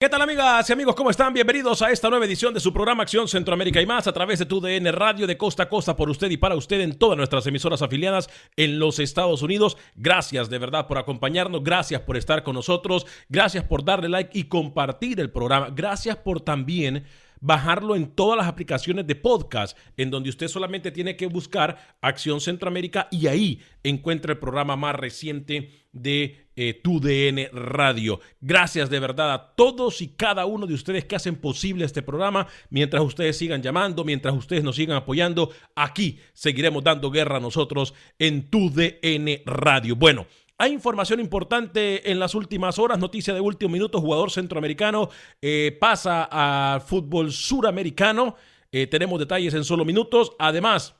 ¿Qué tal amigas y amigos? ¿Cómo están? Bienvenidos a esta nueva edición de su programa Acción Centroamérica y más a través de tu DN Radio de costa a costa por usted y para usted en todas nuestras emisoras afiliadas en los Estados Unidos. Gracias de verdad por acompañarnos, gracias por estar con nosotros, gracias por darle like y compartir el programa, gracias por también bajarlo en todas las aplicaciones de podcast, en donde usted solamente tiene que buscar Acción Centroamérica y ahí encuentra el programa más reciente de eh, tu DN Radio. Gracias de verdad a todos y cada uno de ustedes que hacen posible este programa. Mientras ustedes sigan llamando, mientras ustedes nos sigan apoyando, aquí seguiremos dando guerra a nosotros en tu DN Radio. Bueno. Hay información importante en las últimas horas, noticia de último minuto, jugador centroamericano eh, pasa al fútbol suramericano. Eh, tenemos detalles en solo minutos. Además,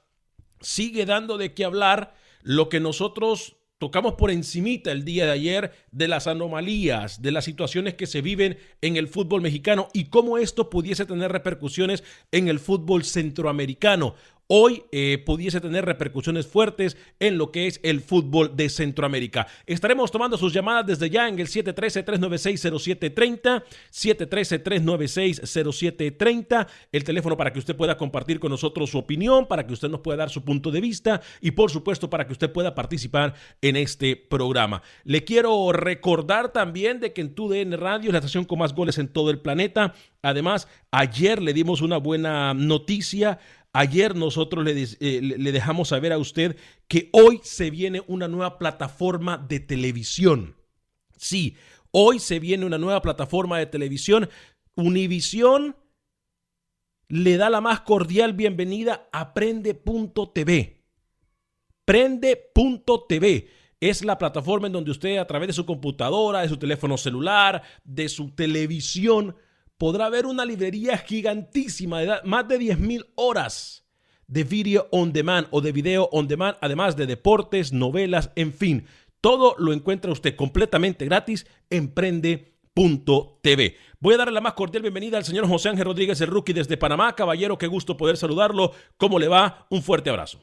sigue dando de qué hablar lo que nosotros tocamos por encimita el día de ayer de las anomalías, de las situaciones que se viven en el fútbol mexicano y cómo esto pudiese tener repercusiones en el fútbol centroamericano hoy eh, pudiese tener repercusiones fuertes en lo que es el fútbol de Centroamérica. Estaremos tomando sus llamadas desde ya en el 713-396-0730, 713-396-0730, el teléfono para que usted pueda compartir con nosotros su opinión, para que usted nos pueda dar su punto de vista y por supuesto para que usted pueda participar en este programa. Le quiero recordar también de que en TUDN Radio es la estación con más goles en todo el planeta. Además, ayer le dimos una buena noticia Ayer nosotros eh, le, dejamos saber a usted que hoy se viene una nueva plataforma de televisión. Sí, hoy se viene una nueva plataforma de televisión. Univisión le da la más cordial bienvenida a Prende.tv. Prende.tv es la plataforma en donde usted a través de su computadora, de su teléfono celular, de su televisión, podrá ver una librería gigantísima de más de 10.000 horas de video on demand o de video on demand, además de deportes, novelas, en fin. Todo lo encuentra usted completamente gratis en prende.tv. Voy a darle la más cordial bienvenida al señor José Ángel Rodríguez, el rookie desde Panamá. Caballero, qué gusto poder saludarlo. ¿Cómo le va? Un fuerte abrazo.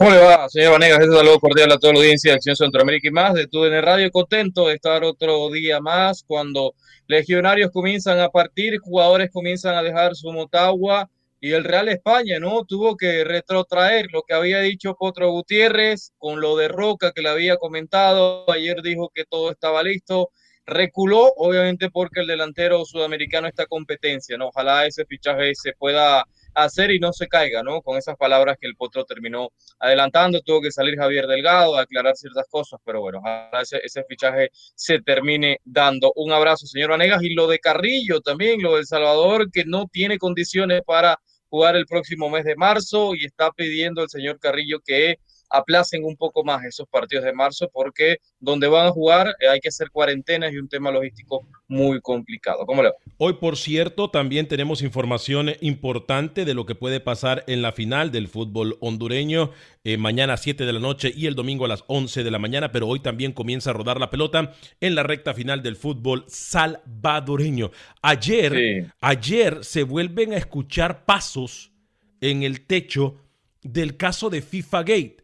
¿Cómo le va, señor Vanegas? Este saludo cordial a toda la audiencia de Acción Centroamérica y más. De en Radio, contento de estar otro día más cuando legionarios comienzan a partir, jugadores comienzan a dejar su Motagua y el Real España, ¿no? Tuvo que retrotraer lo que había dicho Potro Gutiérrez con lo de Roca que le había comentado. Ayer dijo que todo estaba listo. Reculó, obviamente, porque el delantero sudamericano está competencia, ¿no? Ojalá ese fichaje se pueda hacer y no se caiga, ¿no? Con esas palabras que el Potro terminó adelantando, tuvo que salir Javier Delgado a aclarar ciertas cosas, pero bueno, ese, ese fichaje se termine dando. Un abrazo, señor Vanegas, y lo de Carrillo también, lo del Salvador, que no tiene condiciones para jugar el próximo mes de marzo y está pidiendo el señor Carrillo que aplacen un poco más esos partidos de marzo porque donde van a jugar eh, hay que hacer cuarentenas y un tema logístico muy complicado. ¿Cómo le va? Hoy, por cierto, también tenemos información importante de lo que puede pasar en la final del fútbol hondureño, eh, mañana a 7 de la noche y el domingo a las 11 de la mañana, pero hoy también comienza a rodar la pelota en la recta final del fútbol salvadoreño. Ayer, ayer se vuelven a escuchar pasos en el techo del caso de FIFA Gate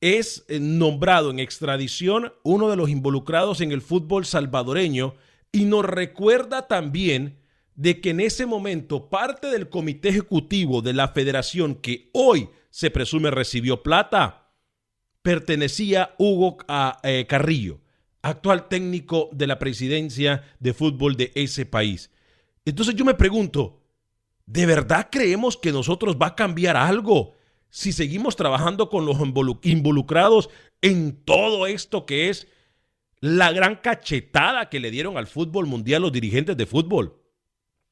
es eh, nombrado en extradición uno de los involucrados en el fútbol salvadoreño y nos recuerda también de que en ese momento parte del comité ejecutivo de la federación que hoy se presume recibió plata pertenecía a Hugo eh, Carrillo, actual técnico de la presidencia de fútbol de ese país. Entonces yo me pregunto, ¿de verdad creemos que nosotros va a cambiar algo si seguimos trabajando con los involucrados en todo esto que es la gran cachetada que le dieron al fútbol mundial los dirigentes de fútbol.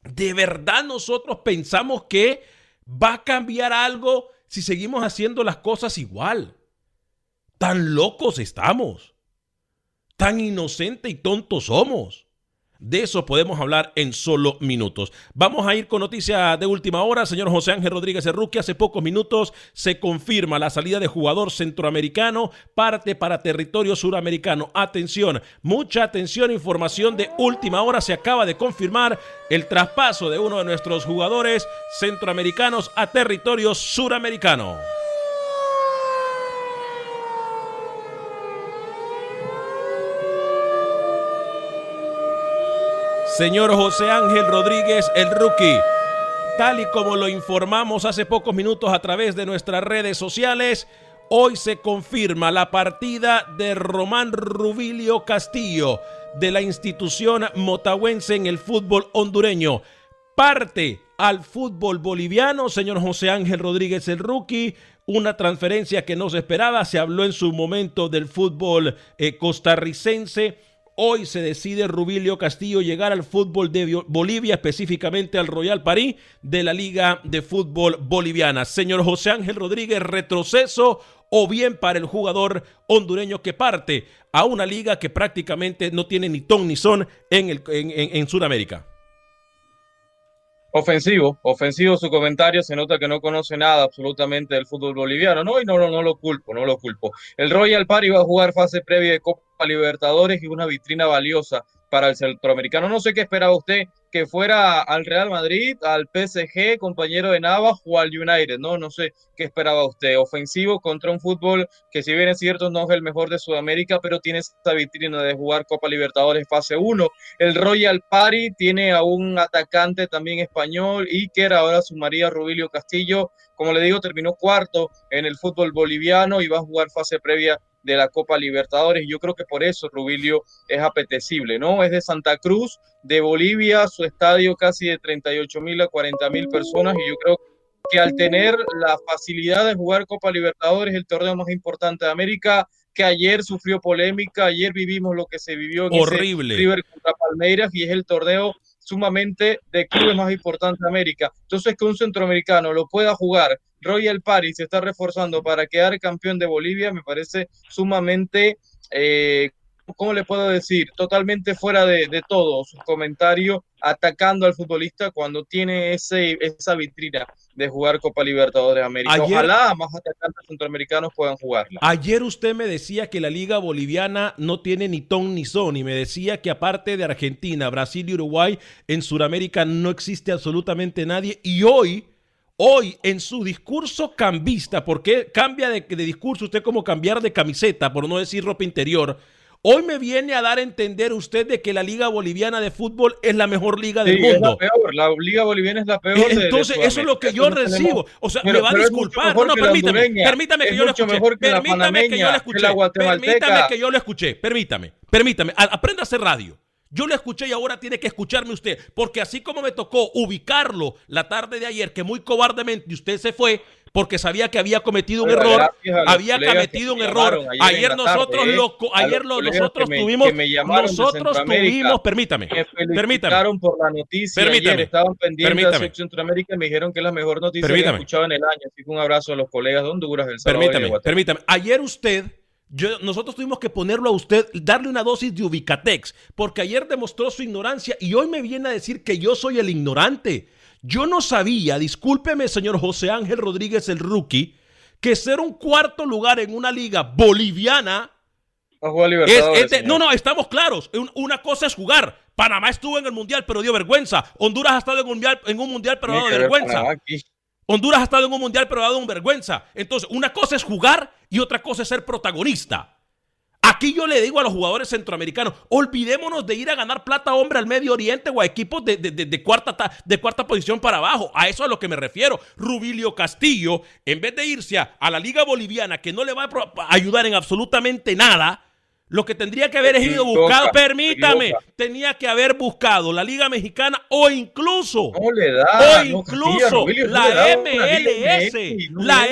¿De verdad nosotros pensamos que va a cambiar algo si seguimos haciendo las cosas igual? Tan locos estamos. Tan inocentes y tontos somos. De eso podemos hablar en solo minutos. Vamos a ir con noticia de última hora. Señor José Ángel Rodríguez Erruque, hace pocos minutos se confirma la salida de jugador centroamericano, parte para territorio suramericano. Atención, mucha atención, información de última hora. Se acaba de confirmar el traspaso de uno de nuestros jugadores centroamericanos a territorio suramericano. Señor José Ángel Rodríguez, el rookie. Tal y como lo informamos hace pocos minutos a través de nuestras redes sociales, hoy se confirma la partida de Román Rubilio Castillo de la institución motahuense en el fútbol hondureño. Parte al fútbol boliviano, señor José Ángel Rodríguez, el rookie. Una transferencia que no se esperaba. Se habló en su momento del fútbol eh, costarricense Hoy se decide Rubilio Castillo llegar al fútbol de Bolivia, específicamente al Royal París de la Liga de Fútbol Boliviana. Señor José Ángel Rodríguez, retroceso o bien para el jugador hondureño que parte a una liga que prácticamente no tiene ni ton ni son en, el, en, en Sudamérica. Ofensivo, ofensivo su comentario, se nota que no conoce nada absolutamente del fútbol boliviano, ¿no? Y no, no, no lo culpo, no lo culpo. El Royal Party va a jugar fase previa de Copa Libertadores y una vitrina valiosa para el centroamericano. No sé qué esperaba usted que fuera al Real Madrid, al PSG, compañero de Navas o al United, ¿no? No sé qué esperaba usted. Ofensivo contra un fútbol que si bien es cierto no es el mejor de Sudamérica, pero tiene esta vitrina de jugar Copa Libertadores fase 1. El Royal Party tiene a un atacante también español, Iker, ahora sumaría Rubilio Castillo. Como le digo, terminó cuarto en el fútbol boliviano y va a jugar fase previa de la Copa Libertadores. Yo creo que por eso Rubilio es apetecible, ¿no? Es de Santa Cruz, de Bolivia, su estadio casi de 38 mil a 40 mil personas y yo creo que al tener la facilidad de jugar Copa Libertadores, el torneo más importante de América, que ayer sufrió polémica, ayer vivimos lo que se vivió en Horrible. River contra Palmeiras y es el torneo sumamente de clubes más importantes de América. Entonces, que un centroamericano lo pueda jugar, Royal Paris se está reforzando para quedar campeón de Bolivia, me parece sumamente, eh, ¿cómo le puedo decir? Totalmente fuera de, de todo su comentario atacando al futbolista cuando tiene ese, esa vitrina de jugar Copa Libertadores de América. Ojalá más atacantes centroamericanos puedan jugarla. Ayer usted me decía que la liga boliviana no tiene ni ton ni son y me decía que aparte de Argentina, Brasil y Uruguay, en Sudamérica no existe absolutamente nadie y hoy... Hoy en su discurso cambista, porque cambia de, de discurso usted como cambiar de camiseta, por no decir ropa interior, Hoy me viene a dar a entender usted de que la Liga Boliviana de Fútbol es la mejor liga del mundo. la peor, la Liga Boliviana es la peor. Entonces, eso es lo que yo recibo. o sea, me va a disculpar. No, no, permítame. Permítame que yo lo escuché. Permítame que yo lo escuché. Permítame que yo lo escuché. Permítame. Permítame. Aprenda a hacer radio. Yo lo escuché y ahora tiene que escucharme usted, porque así como me tocó ubicarlo la tarde de ayer, que muy cobardemente usted se fue porque sabía que había cometido un Pero error, había cometido un error. ayer nosotros tarde, lo, ayer los nosotros me- tuvimos, de nosotros tuvimos, permítame, Me permítame, por la noticia Permítame. ayer, estaban pendientes Permítame. de Centroamérica y me dijeron que es la mejor noticia que he escuchado en el año. Así que un abrazo a los colegas de Honduras, El Salvador de Permítame, Guatemala. permítame. Ayer usted, yo, nosotros tuvimos que ponerlo a usted, darle una dosis de Ubicatex, porque ayer demostró su ignorancia y hoy me viene a decir que yo soy el ignorante. Yo no sabía, discúlpeme, señor José Ángel Rodríguez, el rookie, que ser un cuarto lugar en una liga boliviana es, no, no, estamos claros. Un- Una cosa es jugar. Panamá estuvo en el mundial, pero dio vergüenza. Honduras ha estado en un mundial, en un mundial pero ha dado vergüenza. Honduras ha estado en un mundial, pero ha dado un vergüenza. Entonces, una cosa es jugar y otra cosa es ser protagonista. Aquí yo le digo a los jugadores centroamericanos, olvidémonos de ir a ganar plata hombre al Medio Oriente o a equipos de, de- de- de cuarta, ta- de cuarta posición para abajo. A eso es a lo que me refiero. Rubilio Castillo, en vez de irse a, a la Liga Boliviana, que no le va a ayudar en absolutamente nada, lo que tendría que haber Se ido buscado, permítame, tenía que haber buscado la Liga Mexicana o incluso No le da. o no, incluso no la MLS, la.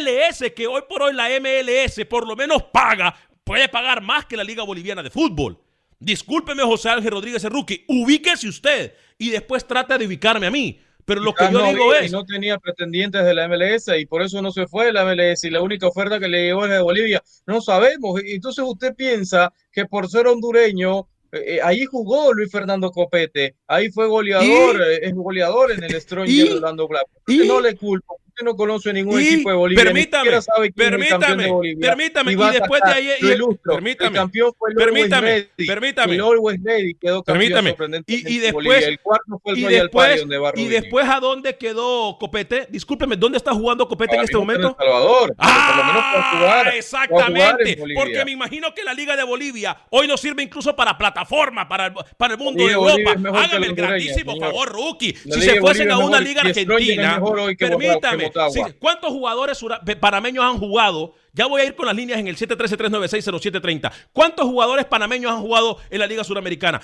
MLS, que hoy por hoy la MLS por lo menos paga, puede pagar más que la Liga Boliviana de Fútbol. Discúlpeme, José Ángel Rodríguez rookie, ubíquese usted y después trate de ubicarme a mí. Pero lo que Quizás yo no digo es, no tenía pretendientes de la MLS y por eso no se fue de la MLS y la única oferta que le llegó es de Bolivia. No sabemos. Entonces usted piensa que por ser hondureño, eh, eh, ahí jugó Luis Fernando Copete, ahí fue goleador, eh, es goleador en el Strong ¿Y? de Orlando Black. No le culpo. Usted no conoce ningún Y, equipo de Bolivia. permítame, siquiera sabe quién es el campeón permítame, de Bolivia. permítame, y después de lo y- ilustro, permítame, el campeón fue el permítame, Ready, permítame. el Always Ready quedó Permítame. Y- después- Bolivia. El cuarto fue el y después, donde va y después a dónde quedó Copete. Discúlpeme, ¿dónde está jugando Copete en este momento? En El Salvador, pero por lo menos Ah, jugar. exactamente. Porque me imagino que la Liga de Bolivia hoy no sirve incluso para plataforma, para el, para el mundo de Europa. Hágame el grandísimo favor, rookie. Si se fuesen a una liga argentina, permítame. Motagua. sí, ¿Cuántos jugadores panameños han jugado? Ya voy a ir con las líneas en el 713-396-0730. ¿Cuántos jugadores panameños han jugado en la Liga Suramericana?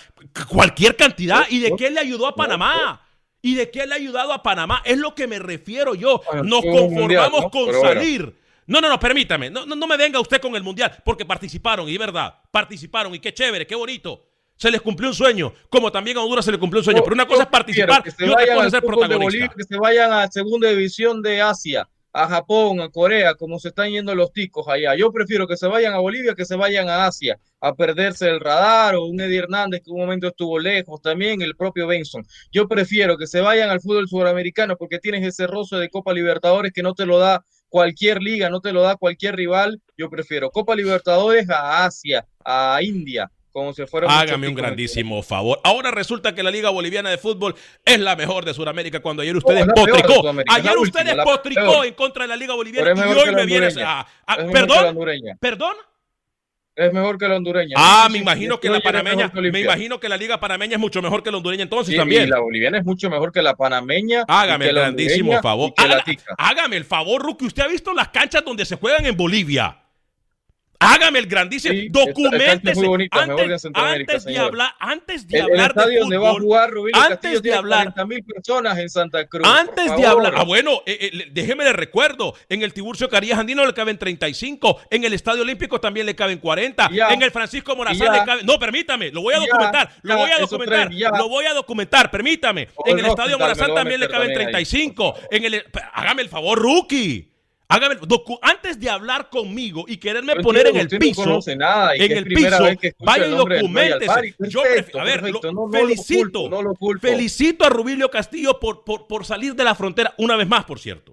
Cualquier cantidad. ¿Y de qué le ayudó a Panamá? ¿Y de qué le ha ayudado a Panamá? Es lo que me refiero yo. Nos conformamos mundial, ¿no? con Pero bueno. salir. No, no, no, permítame. No, no, no me venga usted con el mundial, porque participaron, y es verdad, participaron, y qué chévere, qué bonito. Se les cumplió un sueño, como también a Honduras se le cumplió un sueño. Yo- pero una cosa es participar prefiero que se y otra cosa es ser de protagonista. Bolivia, que se vayan a segunda división de Asia, a Japón, a Corea, como se están yendo los ticos allá. Yo prefiero que se vayan a Bolivia que se vayan a Asia a perderse el radar o un Eddie Hernández que un momento estuvo lejos, también el propio Benson. Yo prefiero que se vayan al fútbol sudamericano porque tienes ese roce de Copa Libertadores que no te lo da cualquier liga, no te lo da cualquier rival. Yo prefiero Copa Libertadores a Asia, a India, como fueron muchos Hágame un grandísimo favor. Ahora resulta que la Liga Boliviana de Fútbol es la mejor de Sudamérica cuando ayer ustedes es la peor de potricó. Ayer ustedes última, potricó en contra de la Liga Boliviana y hoy me vienes a, ¿Perdón? ¿Perdón? Es mejor que la hondureña. Ah, me imagino que la panameña, que me imagino que la liga panameña es mucho mejor que la hondureña entonces Sí, también. Y la boliviana es mucho mejor que la panameña. Hágame el grandísimo favor. hágame el favor, Rookie. Usted ha visto las canchas donde se juegan en Bolivia. Hágame el grandísimo. Sí, Documentese. Antes, de hablar, antes de El, el hablar de donde va a jugar Rubén antes Castillo de tiene hablar- 40 mil personas en Santa Cruz. Antes de hablar, ah, bueno, eh, eh, déjeme le recuerdo, en el Tiburcio Carías Andino le caben 35, en el Estadio Olímpico también le caben 40, Ya. en el Francisco Morazán le caben, no, permítame, lo voy a Ya, documentar, lo voy a documentar, tres, lo voy a documentar, permítame, O en el Estadio Morazán también le caben también ahí, 35, en el, hágame el favor, rookie. Hágame, antes de hablar conmigo y quererme poner en el no piso, nada en el piso, vaya y documentese. Yo Perfecto, a ver, perfecto. lo- No, no lo felicito, culpo, lo felicito a Rubilio Castillo por, por, por salir de la frontera, una vez más, por cierto,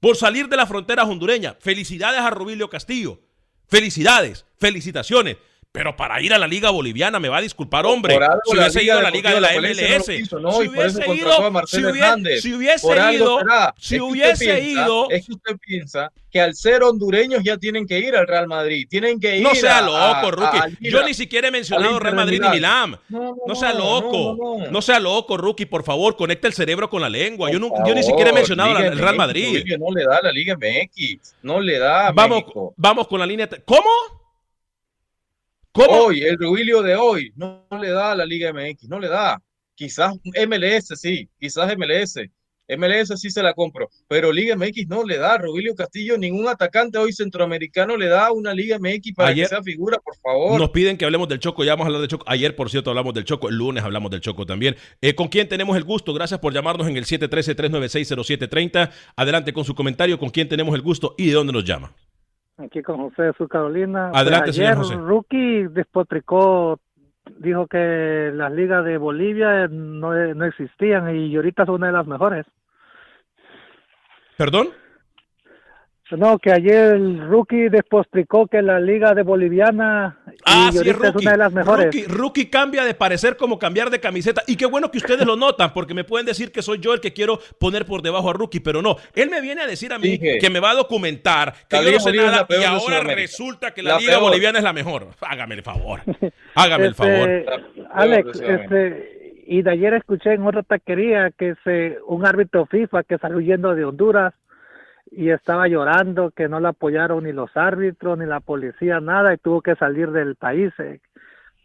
por salir de la frontera hondureña. Felicidades a Rubilio Castillo. Felicidades, felicitaciones. Pero para ir a la Liga Boliviana, me va a disculpar, hombre. Por algo si hubiese ido a la Liga de la MLS, si hubiese ido, si hubiese, si hubiese ido, si Es que usted hubiese piensa- ido, Es que usted piensa que al ser hondureños ya tienen que ir al Real Madrid. Tienen que ir no sea loco, Rookie. al Yo ni siquiera he mencionado Al Real Madrid ni Milán. No, sea loco. no, sea loco, Rookie, por favor, conecta el cerebro con la lengua. Yo, yo ni siquiera he mencionado el Real Madrid. No le da la Liga MX. No le da Vamos, vamos con la línea. te- ¿Cómo? Hoy, el Rubilio de hoy no, le da a la Liga MX, no le da. Quizás MLS sí, quizás MLS. MLS sí se la compro, pero Liga MX no le da. Rubilio Castillo, ningún atacante hoy centroamericano le da una Liga MX para que sea figura, por favor. Nos piden que hablemos del Choco, ya vamos a hablar del Choco. Ayer, por cierto, hablamos del Choco, el lunes hablamos del Choco también. Eh, ¿Con quién tenemos el gusto? Gracias por llamarnos en el 713-396-0730. Adelante con su comentario, ¿con quién tenemos el gusto y de dónde nos llama? Aquí con José de Sur Carolina. Adelante, ayer, señor José. Rookie despotricó, dijo que las ligas de Bolivia no, no existían y ahorita son una de las mejores. ¿Perdón? No, que ayer el rookie despostricó que la liga de boliviana Ah, y sí, ahorita es rookie. una de las mejores. Rookie, rookie cambia de parecer como cambiar de camiseta. Y qué bueno que ustedes lo notan, porque me pueden decir que soy yo el que quiero poner por debajo a Rookie, pero no. Él me viene a decir a mí Dije, que me va a documentar, que yo no sé nada, y ahora resulta que la, La Liga peor. Boliviana es la mejor. Hágame el favor. Hágame el Este, favor. Alex, este, y de ayer escuché en otra taquería que se, un árbitro FIFA que salió huyendo de Honduras y estaba llorando que no le apoyaron ni los árbitros ni la policía, nada, y tuvo que salir del país. eh.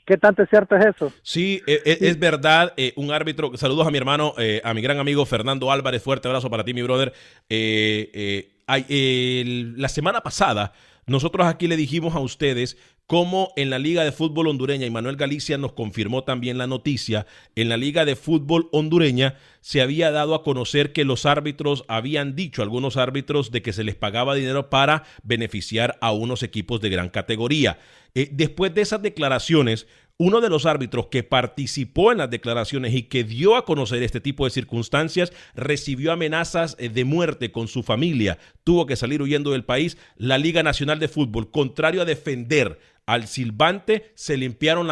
¿Qué tanto es cierto es eso? Sí, e- e- es, verdad. eh, un árbitro. Saludos a mi hermano, eh, a mi gran amigo Fernando Álvarez. Fuerte abrazo para ti, mi brother. Eh, eh, la semana pasada, nosotros aquí le dijimos a ustedes cómo en la Liga de Fútbol Hondureña, y Manuel Galicia nos confirmó también la noticia, en la Liga de Fútbol Hondureña se había dado a conocer que los árbitros habían dicho, algunos árbitros, de que se les pagaba dinero para beneficiar a unos equipos de gran categoría. Eh, después de esas declaraciones, uno de los árbitros que participó en las declaraciones y que dio a conocer este tipo de circunstancias recibió amenazas eh, de muerte con su familia. Tuvo que salir huyendo del país. La Liga Nacional de Fútbol, contrario a defender al silbante, se limpiaron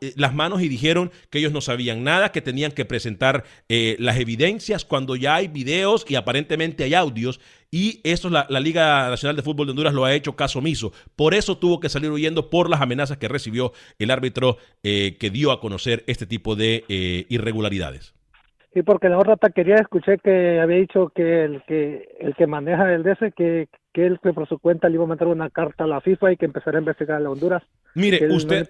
eh, las manos y dijeron que ellos no sabían nada, que tenían que presentar eh, las evidencias cuando ya hay videos y aparentemente hay audios. Y eso la, la Liga Nacional de Fútbol de Honduras lo ha hecho caso omiso. Por eso tuvo que salir huyendo por las amenazas que recibió el árbitro eh, que dio a conocer este tipo de eh, irregularidades. Sí, porque en la otra taquería escuché que había dicho que el que el que maneja el DS que, que él que por su cuenta le iba a mandar una carta a la FIFA y que empezara a investigar a la Honduras. Mire, no usted-.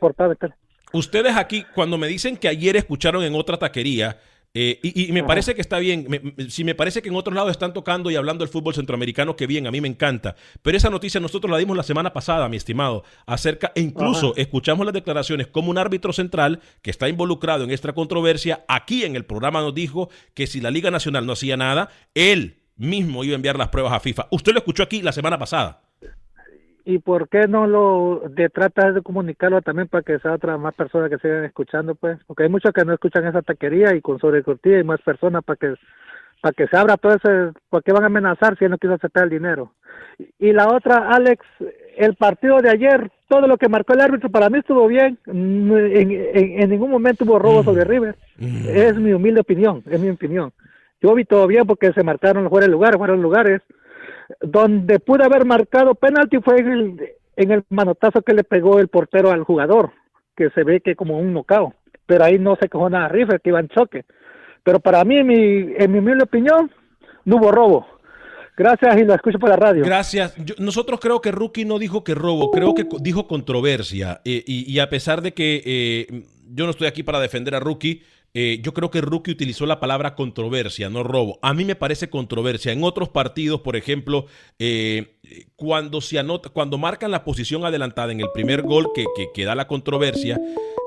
Ustedes aquí, cuando me dicen que ayer escucharon en otra taquería, eh, y, y me Ajá. parece que está bien, me- me- si me parece que en otros lados están tocando y hablando del fútbol centroamericano, que bien, a mí me encanta. Pero esa noticia nosotros la dimos la semana pasada, mi estimado, acerca, e incluso Ajá. escuchamos las declaraciones como un árbitro central que está involucrado en esta controversia, aquí en el programa nos dijo que si la Liga Nacional no hacía nada, él mismo iba a enviar las pruebas a FIFA. Usted lo escuchó aquí la semana pasada. ¿Y por qué no lo de tratas de comunicarlo también para que sea otra más personas que sigan escuchando, pues? Porque hay muchos que no escuchan esa taquería y con sobrecortía y más personas para que para que se abra todo ese, ¿por qué van a amenazar si él no quiso aceptar el dinero? Y, y la otra, Alex, el partido de ayer, todo lo que marcó el árbitro para mí estuvo bien, Mm, en, en- en ningún momento hubo robo sobre River, es mi humilde opinión, es mi opinión. Yo vi todo bien porque se marcaron fuera de lugar, fueron lugares, donde pude haber marcado penalti fue en el, en el manotazo que le pegó el portero al jugador, que se ve que como un nocao, pero ahí no se cogió nada a River, que iba en choque. Pero para mí, mi, en mi humilde opinión, no hubo robo. Gracias y lo escucho por la radio. Gracias. Yo- nosotros creo que Rookie no dijo que robo, creo que dijo controversia. Eh, y, y a pesar de que eh, yo no estoy aquí para defender a Rookie, eh, yo creo que Rookie utilizó la palabra controversia, no robo. A mí me parece controversia. En otros partidos, por ejemplo, eh, cuando se anota, cuando marcan la posición adelantada en el primer gol que, que, que da la controversia,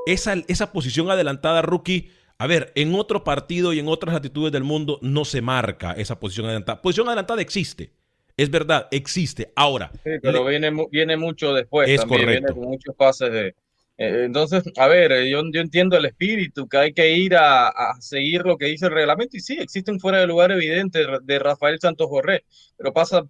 esa, esa posición adelantada, Rookie. A ver, en otro partido y en otras latitudes del mundo no se marca esa posición adelantada. Posición adelantada existe. Es verdad, existe. Ahora, Sí, pero le- viene, mu- viene mucho después Es también, correcto. viene con muchos pases de... eh, entonces, a ver, eh, yo, yo entiendo el espíritu, que hay que ir a, a seguir lo que dice el reglamento, y sí, existe un fuera de lugar evidente de Rafael Santos Borré, pero pasa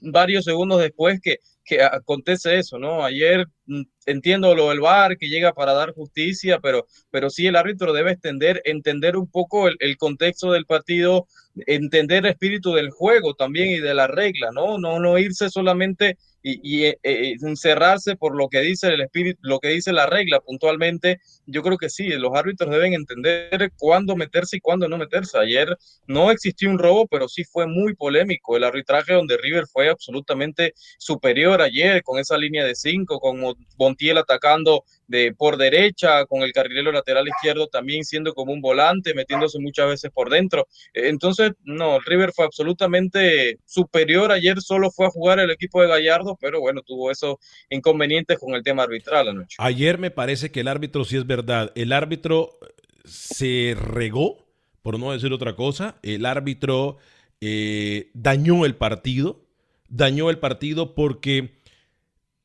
varios segundos después que, que acontece eso, ¿no? Ayer mm, entiendo lo del VAR que llega para dar justicia, pero, pero sí el árbitro debe entender, entender un poco el, el contexto del partido, entender el espíritu del juego también y de la regla, ¿no? No, no irse solamente y, y, eh, eh, encerrarse por lo que dice el espíritu, lo que dice la regla puntualmente. Yo creo que sí, los árbitros deben entender cuándo meterse y cuándo no meterse. Ayer no existió un robo, pero sí fue muy polémico el arbitraje donde River fue absolutamente superior ayer con esa línea de cinco, con Mo- Montiel atacando de por derecha, con el carrilero lateral izquierdo también siendo como un volante, metiéndose muchas veces por dentro. Entonces, no, River fue absolutamente superior. Ayer solo fue a jugar el equipo de Gallardo, pero bueno, tuvo esos inconvenientes con el tema arbitral anoche. Ayer me parece que el árbitro, sí es verdad, el árbitro se regó, por no decir otra cosa, el árbitro eh, dañó el partido, dañó el partido porque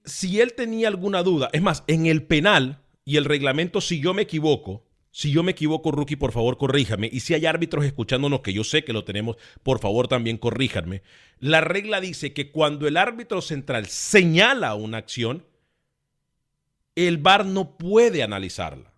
si él tenía alguna duda, es más, en el penal y el reglamento, si yo me equivoco, si yo me equivoco, Rookie, por favor, corríjame. Y si hay árbitros escuchándonos, que yo sé que lo tenemos, por favor, también corríjanme. La regla dice que cuando el árbitro central señala una acción, el VAR no puede analizarla.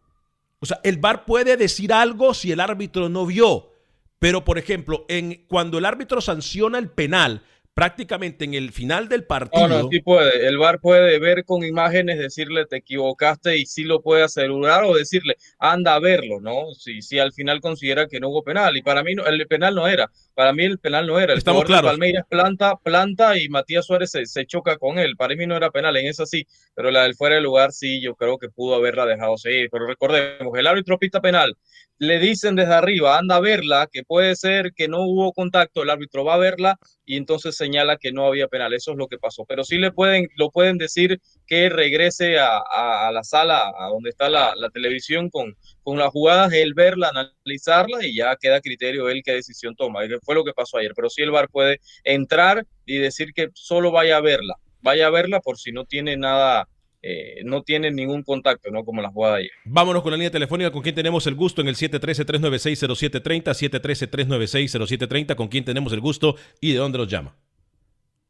O sea, el VAR puede decir algo si el árbitro no vio. Pero, por ejemplo, en, cuando el árbitro sanciona el penal, prácticamente en el final del partido. No, no, sí puede. El VAR puede ver con imágenes, decirle te equivocaste y sí lo puede asegurar o decirle anda a verlo, ¿no? Si, si al final considera que no hubo penal. Y para mí no, el penal no era. Para mí el penal no era. El Estamos claros. Palmeiras planta, planta y Matías Suárez se, se, choca con él. Para mí no era penal, en esa sí. Pero la del fuera de lugar sí, yo creo que pudo haberla dejado seguir. Pero recordemos, el árbitro pista penal le dicen desde arriba, anda a verla, que puede ser que no hubo contacto, el árbitro va a verla y entonces señala que no había penal. Eso es lo que pasó. Pero sí le pueden, lo pueden decir que regrese a, a, la sala, a donde está la, la, televisión con, con las jugadas, él verla, analizarla y ya queda criterio él qué decisión toma. Y fue lo que pasó ayer. Pero sí el VAR puede entrar y decir que solo vaya a verla. Vaya a verla por si no tiene nada eh, no tienen ningún contacto, ¿no? Como la jugada ayer. Vámonos con la línea telefónica con quien tenemos el gusto en el 713-396-0730, 713-396-0730, con quien tenemos el gusto y de dónde los llama.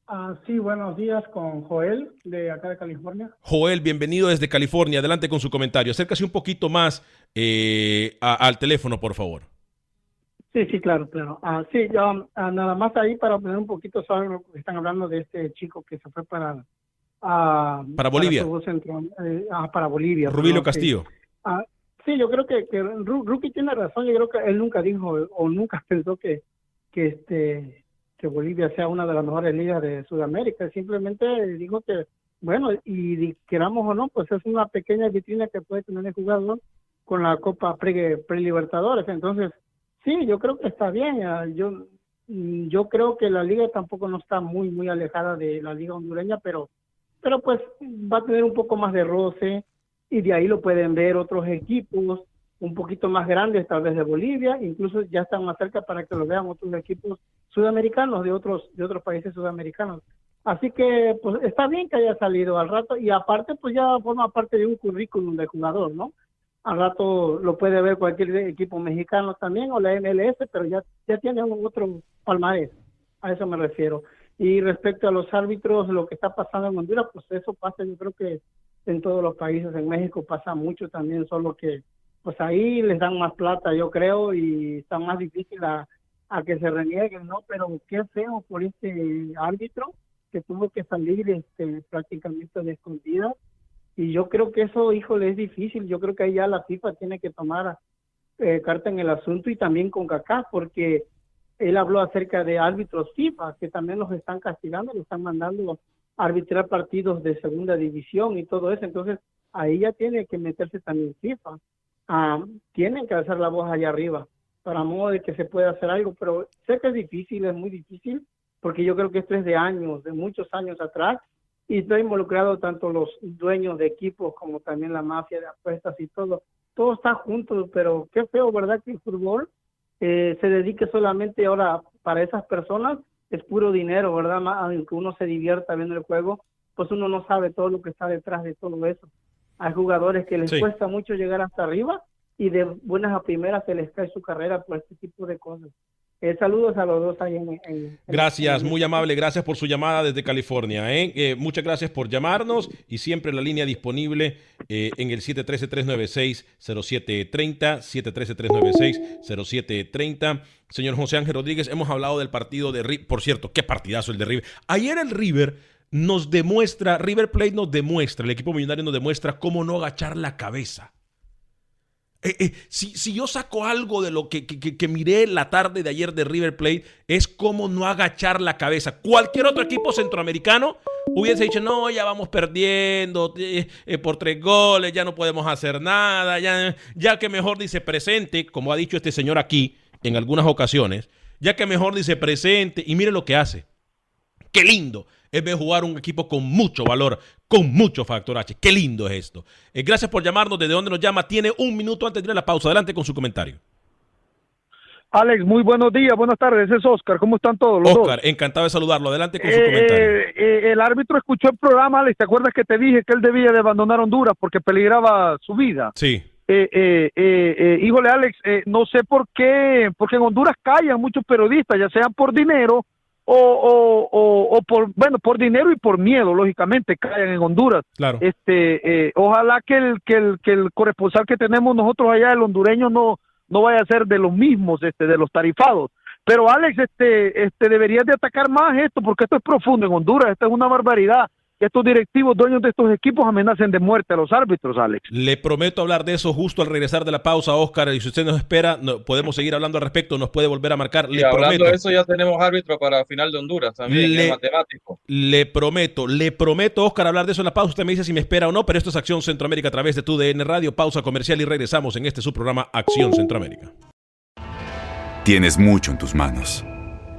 Ah, sí, buenos días con Joel de acá de California. Joel, bienvenido desde California. Adelante con su comentario. Acércase un poquito más eh, a, al teléfono, por favor. Sí, sí, claro, claro. Ah, sí, yo, ah, nada más ahí para poner un poquito sobre lo que están hablando de este chico que se fue para Uh, para Bolivia. Para, centro, eh, ah, para Bolivia. Rubilio Castillo. Sí. Ah, sí, yo creo que, que Rookie tiene razón. Yo creo que él nunca dijo o nunca pensó que, que, este, que Bolivia sea una de las mejores ligas de Sudamérica. Simplemente dijo que, bueno, y queramos o no, pues es una pequeña vitrina que puede tener el jugador con la Copa Pre-Libertadores. Entonces, sí, yo creo que está bien. Yo, yo creo que la liga tampoco no está muy, muy alejada de la liga hondureña, pero pero pues va a tener un poco más de roce y de ahí lo pueden ver otros equipos un poquito más grandes, tal vez de Bolivia, incluso ya están más cerca para que lo vean otros equipos sudamericanos de otros de otros países sudamericanos. Así que pues está bien que haya salido al rato y aparte pues ya forma parte de un currículum de jugador, ¿no? Al rato lo puede ver cualquier equipo mexicano también o la MLS, pero ya ya tiene otro palmarés. A eso me refiero. Y respecto a los árbitros, lo que está pasando en Honduras, pues eso pasa, yo creo que en todos los países, en México pasa mucho también, solo que pues ahí les dan más plata, yo creo, y está más difícil a, a que se renieguen, ¿no? Pero qué feo por este árbitro que tuvo que salir este, prácticamente de escondida. Y yo creo que eso, híjole, es difícil. Yo creo que ahí ya la FIFA tiene que tomar eh, carta en el asunto y también con CACA, porque él habló acerca de árbitros FIFA, que también los están castigando, los están mandando a arbitrar partidos de segunda división y todo eso. Entonces, ahí ya tiene que meterse también FIFA. Ah, tienen que hacer la voz allá arriba para modo de que se pueda hacer algo, pero sé que es difícil, es muy difícil, porque yo creo que esto es de años, de muchos años atrás, y está involucrado tanto los dueños de equipos como también la mafia de apuestas y todo. Todo está junto, pero qué feo, ¿verdad? Que el fútbol eh, se dedique solamente ahora para esas personas, es puro dinero, ¿verdad? Aunque uno se divierta viendo el juego, pues uno no sabe todo lo que está detrás de todo eso. Hay jugadores que les sí. cuesta mucho llegar hasta arriba y de buenas a primeras se les cae su carrera por este tipo de cosas. Eh, saludos a los dos ahí en, en Gracias, muy amable, gracias por su llamada desde California. ¿eh? Eh, muchas gracias por llamarnos y siempre la línea disponible eh, en el 713-396-0730, 713-396-0730. Señor José Ángel Rodríguez, hemos hablado del partido de River, por cierto, qué partidazo el de River. Ayer el River nos demuestra, River Plate nos demuestra, el equipo millonario nos demuestra cómo no agachar la cabeza Eh, eh, si, si, yo saco algo de lo que, que, que, miré la tarde de ayer de River Plate, es cómo no agachar la cabeza. Cualquier otro equipo centroamericano hubiese dicho, no, ya vamos perdiendo eh, por tres goles, ya no podemos hacer nada, ya, ya que mejor dice presente, como ha dicho este señor aquí en algunas ocasiones, ya que mejor dice presente y mire lo que hace. Qué lindo es ver jugar un equipo con mucho valor, con mucho factor H. Qué lindo es esto. Eh, gracias por llamarnos. ¿Desde dónde nos llama? Tiene un minuto antes de ir a la pausa. Adelante con su comentario. Alex, muy buenos días, buenas tardes. Es Oscar. ¿Cómo están todos los Oscar, encantado de saludarlo. Adelante con su eh, comentario. Eh, el árbitro escuchó el programa, Alex. ¿Te acuerdas que te dije que él debía de abandonar Honduras porque peligraba su vida? Sí. híjole, Alex, no sé por qué, porque en Honduras callan muchos periodistas, ya sean por dinero o, o, o, por bueno por dinero y por miedo lógicamente caen en Honduras. Claro. Este eh, ojalá que el que el que el corresponsal que tenemos nosotros allá el hondureño no no vaya a ser de los mismos este de los tarifados. Pero Alex este este deberías de atacar más esto porque esto es profundo en Honduras esto es una barbaridad estos directivos dueños de estos equipos amenacen de muerte a los árbitros, Alex. Le prometo hablar de eso justo al regresar de la pausa, Oscar. Y si usted nos espera, podemos seguir hablando al respecto, nos puede volver a marcar. Le hablando de eso, ya tenemos árbitro para final de Honduras también, le, matemático. Le prometo, le prometo, Oscar, hablar de eso en la pausa. Usted me dice si me espera o no, pero esto es Acción Centroamérica a través de tu DN Radio. Pausa comercial y regresamos en este su programa Acción Centroamérica. Tienes mucho en tus manos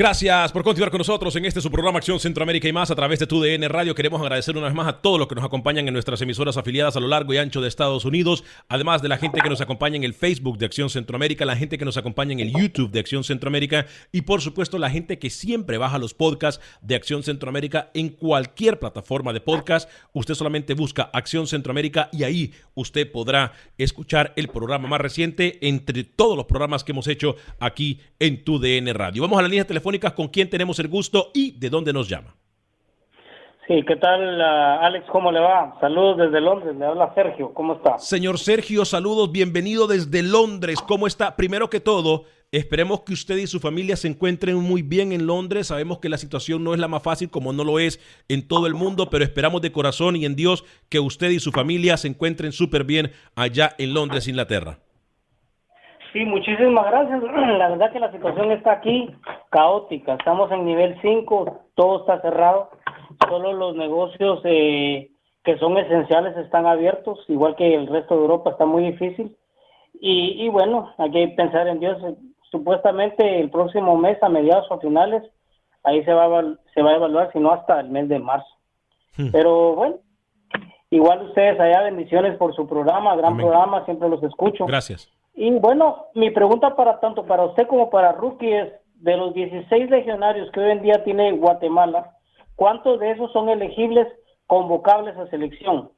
Gracias por continuar con nosotros en este su programa Acción Centroamérica y más a través de tu DN Radio. Queremos agradecer una vez más a todos los que nos acompañan en nuestras emisoras afiliadas a lo largo y ancho de Estados Unidos, además de la gente que nos acompaña en el Facebook de Acción Centroamérica, la gente que nos acompaña en el YouTube de Acción Centroamérica y por supuesto la gente que siempre baja los podcasts de Acción Centroamérica en cualquier plataforma de podcast. Usted solamente busca Acción Centroamérica y ahí usted podrá escuchar el programa más reciente entre todos los programas que hemos hecho aquí en tu DN Radio. Vamos a la línea telefónica con quién tenemos el gusto y de dónde nos llama. Sí, ¿qué tal, uh, Alex? ¿Cómo le va? Saludos desde Londres, le habla Sergio, ¿cómo está? Señor Sergio, saludos, bienvenido desde Londres, ¿cómo está? Primero que todo, esperemos que usted y su familia se encuentren muy bien en Londres, sabemos que la situación no es la más fácil como no lo es en todo el mundo, pero esperamos de corazón y en Dios que usted y su familia se encuentren súper bien allá en Londres, Inglaterra. Sí, muchísimas gracias. La verdad que la situación está aquí caótica. Estamos en nivel 5, todo está cerrado. Solo los negocios eh, que son esenciales están abiertos, igual que el resto de Europa está muy difícil. Y, y bueno, hay que pensar en Dios. Supuestamente el próximo mes, a mediados o finales, ahí se va a, se va a evaluar, si no hasta el mes de marzo. Hmm. Pero bueno, igual ustedes allá, bendiciones por su programa, gran programa, siempre los escucho. Gracias. Y bueno, mi pregunta para tanto para usted como para Rookie es, de los 16 legionarios que hoy en día tiene Guatemala, ¿cuántos de esos son elegibles, convocables a selección?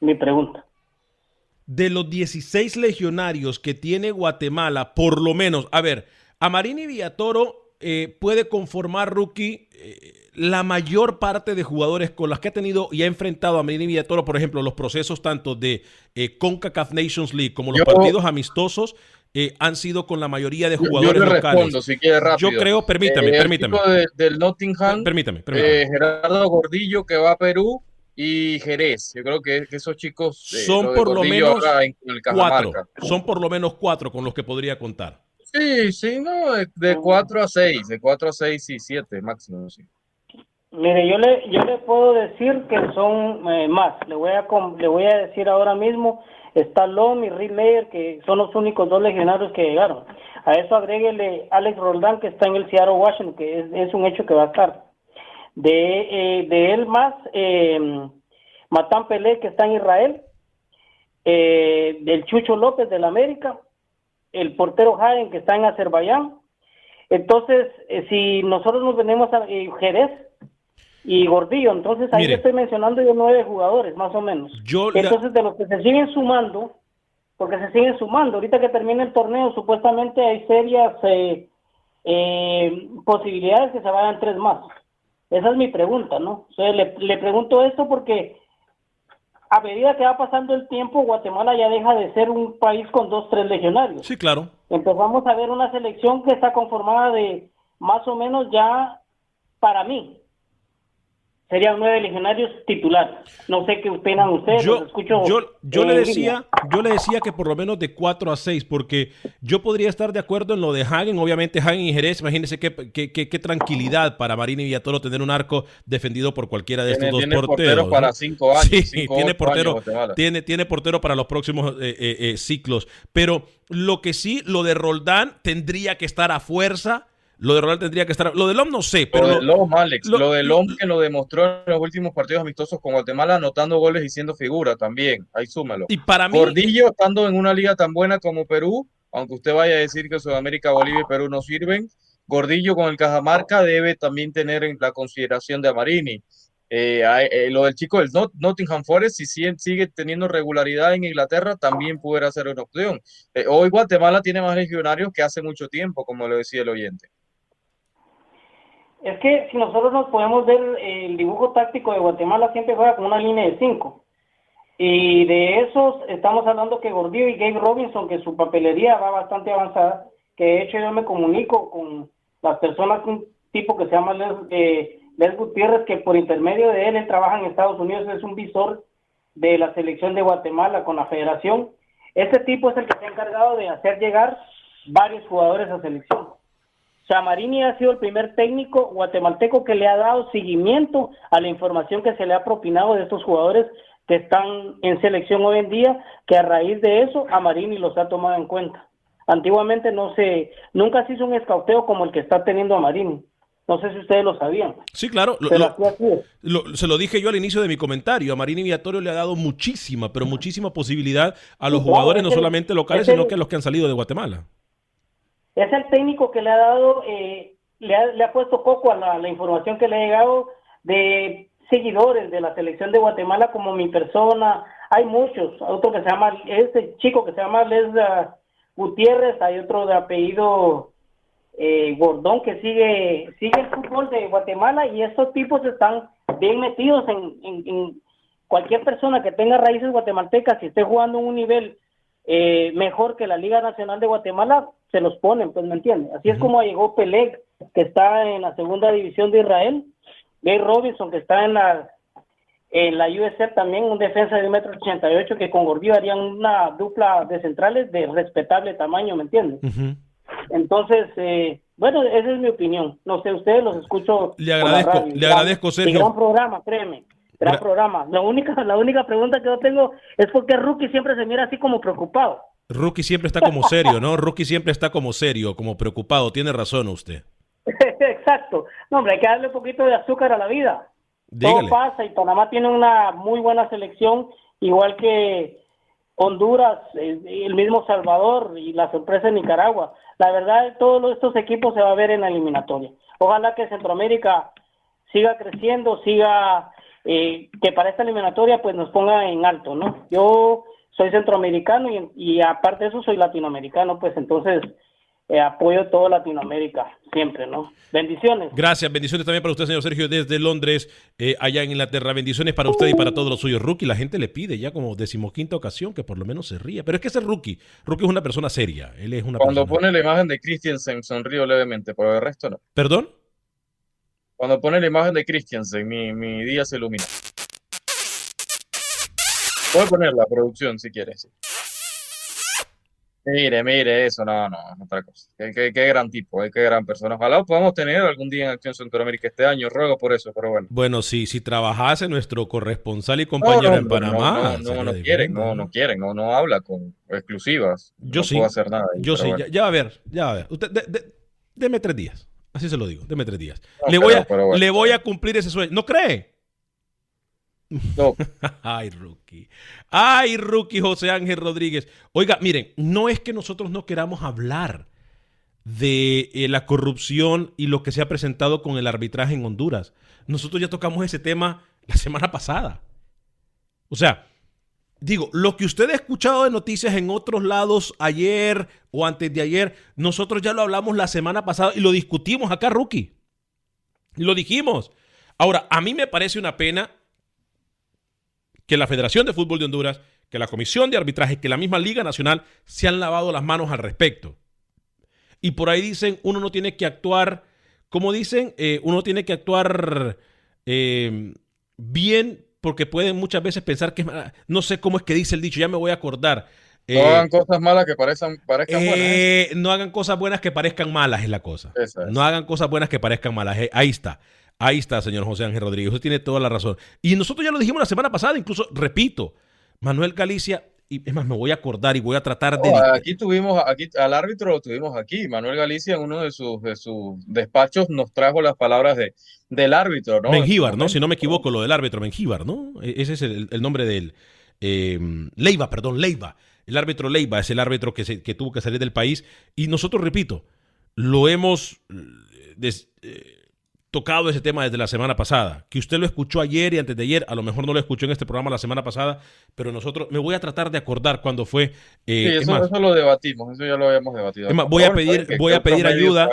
Mi pregunta. De los 16 legionarios que tiene Guatemala, por lo menos, a ver, Amarini Villatoro eh, puede conformar Rookie eh, la mayor parte de jugadores con las que ha tenido y ha enfrentado a Marini Villatoro, por ejemplo, los procesos tanto de eh, CONCACAF Nations League como los partidos amistosos, eh, han sido con la mayoría de jugadores yo, locales. si. Yo creo, permítame, permítame. del Nottingham, permítame, permítame. Gerardo Gordillo que va a Perú y Jerez. Yo creo que, esos chicos son por lo menos cuatro. Son por lo menos cuatro con los que podría contar. Sí, sí, no, de, cuatro a seis, de cuatro a seis y siete máximo, sí. Mire, yo le, yo le puedo decir que son eh, más. Le voy, a, le voy a decir ahora mismo, está Lom y Rick que son los únicos dos legionarios que llegaron. A eso agréguele Alex Roldán, que está en el Seattle Washington, que es, un hecho que va a estar. De, eh, de él más, eh, Pelé, que está en Israel, del Chucho López del América, el portero Jaén, que está en Azerbaiyán, Entonces, eh, si nosotros nos venimos a eh, Jerez y Gordillo, entonces ahí Mire. estoy mencionando yo nueve jugadores, más o menos. Yo la- entonces, de los que se siguen sumando, porque se siguen sumando, ahorita que termine el torneo, supuestamente hay serias eh, eh, posibilidades que se vayan tres más. Esa es mi pregunta, ¿no? O sea, le, le pregunto esto porque a medida que va pasando el tiempo, Guatemala ya deja de ser un país con dos, tres legionarios. Sí, claro. Empezamos a ver una selección que está conformada de más o menos ya, para mí, serían nueve legionarios titulares. No sé qué opinan ustedes, los Yo, escucho. yo, yo le decía, yo le decía que por lo menos de 4 a 6, porque yo podría estar de acuerdo en lo de Hagen. Obviamente, Hagen y Jerez, imagínense qué, qué, qué- qué tranquilidad para Marini y Villatoro tener un arco defendido por cualquiera de Tiene- estos dos tiene porteros. portero para cinco años, Sí, cinco, tiene portero, años Guatemala. tiene, tiene portero para los próximos eh, eh, eh, ciclos. Pero lo que sí, lo de Roldán tendría que estar a fuerza. Lo de Roldán tendría que estar. Lo de Lom no sé, pero. Lo de Lom, Alex, lo- lo, de Lom que lo demostró en los últimos partidos amistosos con Guatemala, anotando goles y siendo figura también. Ahí súmalo. Y para mí. Gordillo, estando en una liga tan buena como Perú, aunque usted vaya a decir que Sudamérica, Bolivia y Perú no sirven, Gordillo con el Cajamarca debe también tener en la consideración de Amarini. Eh, eh, lo del chico del Not- Nottingham Forest, si sigue, sigue teniendo regularidad en Inglaterra, también pudiera ser una opción. Eh, hoy Guatemala tiene más legionarios que hace mucho tiempo, como lo decía el oyente. Es que si nosotros nos podemos ver el dibujo táctico de Guatemala siempre juega con una línea de cinco. Y de esos estamos hablando que Gordillo y Gabe Robinson, que su papelería va bastante avanzada, que de hecho yo me comunico con las personas, un tipo que se llama Les, eh, Les Gutiérrez, que por intermedio de él, él trabaja en Estados Unidos, es un visor de la selección de Guatemala con la federación. Este tipo es el que se ha encargado de hacer llegar varios jugadores a selección. O sea, Marini ha sido el primer técnico guatemalteco que le ha dado seguimiento a la información que se le ha propinado de estos jugadores que están en selección hoy en día, que a raíz de eso a Marini los ha tomado en cuenta. Antiguamente no se, nunca se hizo un escauteo como el que está teniendo a Marini. No sé si ustedes lo sabían. Sí, claro. Lo- lo-. Lo- se lo dije yo al inicio de mi comentario. A Marini Villatorio le ha dado muchísima, pero muchísima posibilidad a los Sí, jugadores, es no el- solamente locales, el- sino que a los que han salido de Guatemala. Es el técnico que le ha dado, eh, le, ha, puesto poco a la, información que le ha llegado de seguidores de la selección de Guatemala como mi persona. Hay muchos, otro que se llama, este chico que se llama Les ah, Gutiérrez, hay otro de apellido eh, Gordón que sigue, sigue el fútbol de Guatemala y estos tipos están bien metidos en, en- cualquier persona que tenga raíces guatemaltecas y esté jugando en un nivel eh, mejor que la Liga Nacional de Guatemala, se los ponen, pues me entiende. Así es como llegó Peleg, que está en la segunda división de Israel, Gay Robinson, que está en la en la USL también, un defensa de 1,88m que con Gordillo harían una dupla de centrales de respetable tamaño, ¿me entiendes? Entonces, eh, bueno, esa es mi opinión. No sé, ustedes los escucho. Le por la agradezco- radio. le agradezco, y Sergio. Gran programa, créeme. Gran Gra- programa. La única, la única pregunta que yo tengo es por qué Rookie siempre se mira así como preocupado. Rookie siempre está como serio, ¿no? Rookie siempre está como serio, como preocupado. Tiene razón usted. Exacto. No, hombre, hay que darle un poquito de azúcar a la vida. Dígale. Todo pasa y Panamá tiene una muy buena selección, igual que Honduras, eh, el mismo Salvador y la sorpresa de Nicaragua. La verdad, todos estos equipos se va a ver en la eliminatoria. Ojalá que Centroamérica siga creciendo, siga, eh, que para esta eliminatoria pues nos ponga en alto, ¿no? Yo soy centroamericano y, y aparte de eso soy latinoamericano, pues entonces eh, apoyo todo Latinoamérica siempre, ¿no? Bendiciones. Gracias, bendiciones también para usted, señor Sergio, desde Londres, eh, allá en Inglaterra. Bendiciones para usted y para todos los suyos. Rookie, la gente le pide ya como decimoquinta ocasión que por lo menos se ría. Pero es que ese Rookie, Rookie es una persona seria. Él es una Cuando persona. pone la imagen de Christiansen, sonrío levemente, pero el resto no. ¿Perdón? Cuando pone la imagen de Christiansen, mi, mi día se ilumina. Puedo poner la producción si quieres. Mire, mire, eso, no, no, es otra cosa. Qué, qué- qué gran tipo, eh, qué gran persona. Ojalá lo podamos tener algún día en Acción Centroamérica este año, ruego por eso, pero bueno. Bueno, sí, si trabajase nuestro corresponsal y No, compañero no, en no, Panamá. no, no, no quieren, no, no quieren, no, no habla con exclusivas. Yo no sí. puedo hacer nada. ahí, Yo sí, bueno. ya, ya va a ver, ya va a ver. Usted, de- de- deme tres días. Así se lo digo, deme tres días. No, le, pero- voy a, pero bueno. le voy a cumplir ese sueño. ¿No cree? No. Ay, rookie. Ay, rookie José Ángel Rodríguez. Oiga, miren, no es que nosotros no queramos hablar. de eh, la corrupción y lo que se ha presentado con el arbitraje en Honduras. Nosotros ya tocamos ese tema la semana pasada. O sea, digo, lo que usted ha escuchado de noticias en otros lados ayer o antes de ayer, nosotros ya lo hablamos la semana pasada y lo discutimos acá, Rookie. Lo dijimos. Ahora, a mí me parece una pena que la Federación de Fútbol de Honduras, que la Comisión de Arbitraje, que la misma Liga Nacional se han lavado las manos al respecto. Y por ahí dicen, uno no tiene que actuar, como dicen, eh, uno tiene que actuar eh, bien porque pueden muchas veces pensar que no sé cómo es que dice el dicho, ya me voy a acordar. No eh, hagan cosas malas que parezcan, parezcan buenas. No hagan cosas buenas que parezcan malas, es la cosa. No hagan cosas buenas que parezcan malas. ahí está. Ahí está, señor José Ángel Rodríguez. Usted tiene toda la razón. Y nosotros ya lo dijimos la semana pasada, incluso, repito, Manuel Galicia, y es más, me voy a acordar y voy a tratar de. aquí tuvimos, aquí, al árbitro lo tuvimos aquí. Manuel Galicia, en uno de sus, de sus despachos, nos trajo las palabras de, del árbitro, ¿no? Mengíbar, ¿no? Si no me equivoco, lo del árbitro, Mengíbar, ¿no? E, ese es el, nombre del. Eh, Leiva, perdón, Leiva. El árbitro Leiva es el árbitro que, se, que tuvo que salir del país. Y nosotros, repito, lo hemos. Eh, tocado ese tema desde la semana pasada. Que usted lo escuchó ayer y antes de ayer, a lo mejor no lo escuchó en este programa la semana pasada, pero nosotros, me voy a tratar de acordar cuando fue. Eh, sí, eso, lo debatimos, eso ya lo habíamos debatido. voy a pedir, voy a pedir ayuda.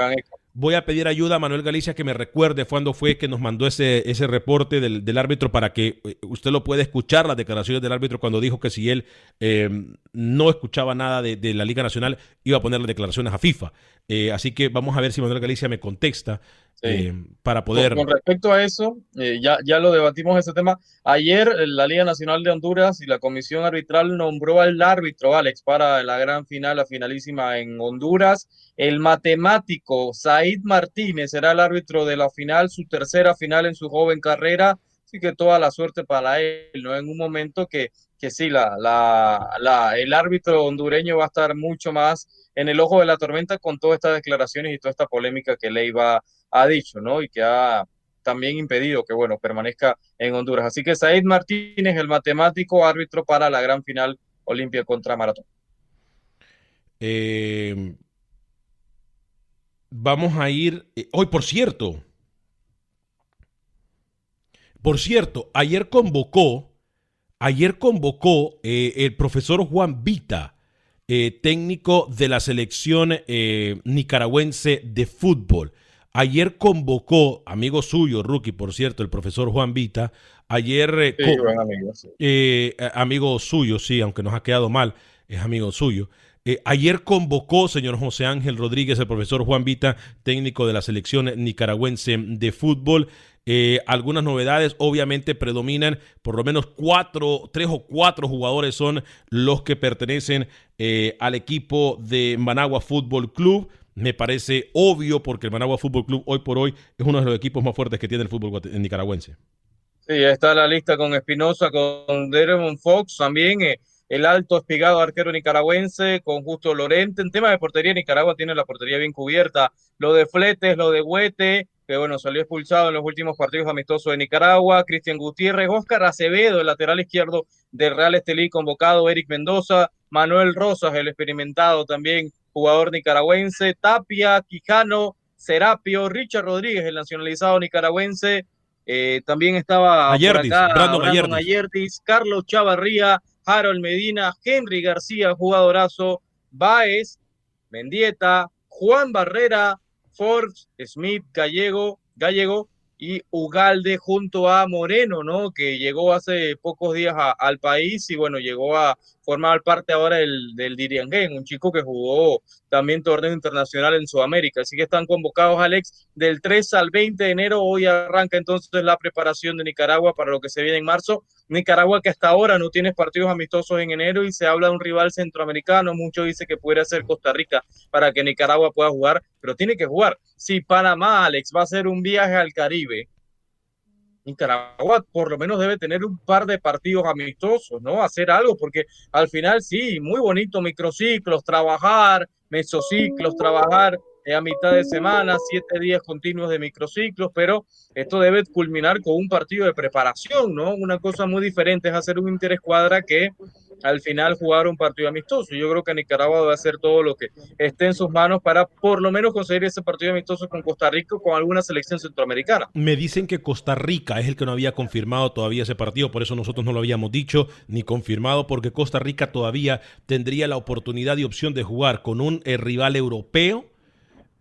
Voy a pedir ayuda a Manuel Galicia que me recuerde cuándo fue que nos mandó ese, ese reporte del, árbitro para que eh, usted lo pueda escuchar, las declaraciones del árbitro cuando dijo que si él eh, no escuchaba nada de, la Liga Nacional iba a poner las declaraciones a FIFA. así que vamos a ver si Manuel Galicia me contesta eh, para poder... Con, respecto a eso, eh, ya, ya lo debatimos ese tema. Ayer la Liga Nacional de Honduras y la Comisión Arbitral nombró al árbitro Alex para la gran final, la finalísima en Honduras. El matemático Said Martínez será el árbitro de la final, su tercera final en su joven carrera. Así que toda la suerte para él, ¿no? En un momento que, que sí, la, la, la, el árbitro hondureño va a estar mucho más en el ojo de la tormenta con todas estas declaraciones y toda esta polémica que le iba ha dicho, ¿no? Y que ha también impedido que, bueno, permanezca en Honduras. Así que Said Martínez, el matemático árbitro para la gran final Olimpia contra Maratón. Eh, vamos a ir, eh, hoy por cierto, por cierto, ayer convocó, ayer convocó eh, el profesor Juan Vita, técnico de la selección nicaragüense de fútbol. Ayer convocó, amigo suyo, rookie, por cierto, el profesor Juan Vita, ayer... Eh, amigo, eh, amigo suyo, sí, aunque nos ha quedado mal, es amigo suyo. Eh, ayer convocó, señor José Ángel Rodríguez, el profesor Juan Vita, técnico de la selección nicaragüense de fútbol. algunas novedades, obviamente, predominan por lo menos cuatro, tres o cuatro jugadores son los que pertenecen al equipo de Managua Fútbol Club me parece obvio porque el Managua Fútbol Club hoy por hoy es uno de los equipos más fuertes que tiene el fútbol nicaragüense. Sí, está la lista con Espinosa, con Deremon Fox, también eh, el alto espigado arquero nicaragüense, con Justo Lorente. En tema de portería, Nicaragua tiene la portería bien cubierta. Lo de Fletes, lo de Huete, que bueno, salió expulsado en los últimos partidos amistosos de Nicaragua. Cristian Gutiérrez, Oscar Acevedo, el lateral izquierdo del Real Estelí, convocado. Eric Mendoza, Manuel Rosas, el experimentado también jugador nicaragüense, Tapia, Quijano, Serapio, Richard Rodríguez, el nacionalizado nicaragüense, eh, también estaba Ayertis, Brandon, Ayertis, Carlos Chavarría, Harold Medina, Henry García, jugadorazo, Baez, Mendieta, Juan Barrera, Forbes, Smith, Gallego, Gallego y Ugalde junto a Moreno, ¿no? Que llegó hace pocos días al país y bueno, llegó a formar parte ahora del, del Diriangén, un chico que jugó también torneo internacional en Sudamérica. Así que están convocados, Alex, del 3 al 20 de enero. Hoy arranca entonces la preparación de Nicaragua para lo que se viene en marzo. Nicaragua que hasta ahora no tiene partidos amistosos en enero y se habla de un rival centroamericano. Muchos dicen que pudiera ser Costa Rica para que Nicaragua pueda jugar, pero tiene que jugar. Si Panamá, Alex, va a hacer un viaje al Caribe, Nicaragua por lo menos debe tener un par de partidos amistosos, ¿no? Hacer algo, porque al final sí, muy bonito microciclos, trabajar, mesociclos, trabajar eh, a mitad de semana, siete días continuos de microciclos, pero esto debe culminar con un partido de preparación, ¿no? Una cosa muy diferente es hacer un interescuadra que al final jugar un partido amistoso. Yo creo que Nicaragua debe hacer todo lo que esté en sus manos para por lo menos conseguir ese partido amistoso con Costa Rica o con alguna selección centroamericana. Me dicen que Costa Rica es el que no había confirmado todavía ese partido, por eso nosotros no lo habíamos dicho ni confirmado, porque Costa Rica todavía tendría la oportunidad y opción de jugar con un eh, rival europeo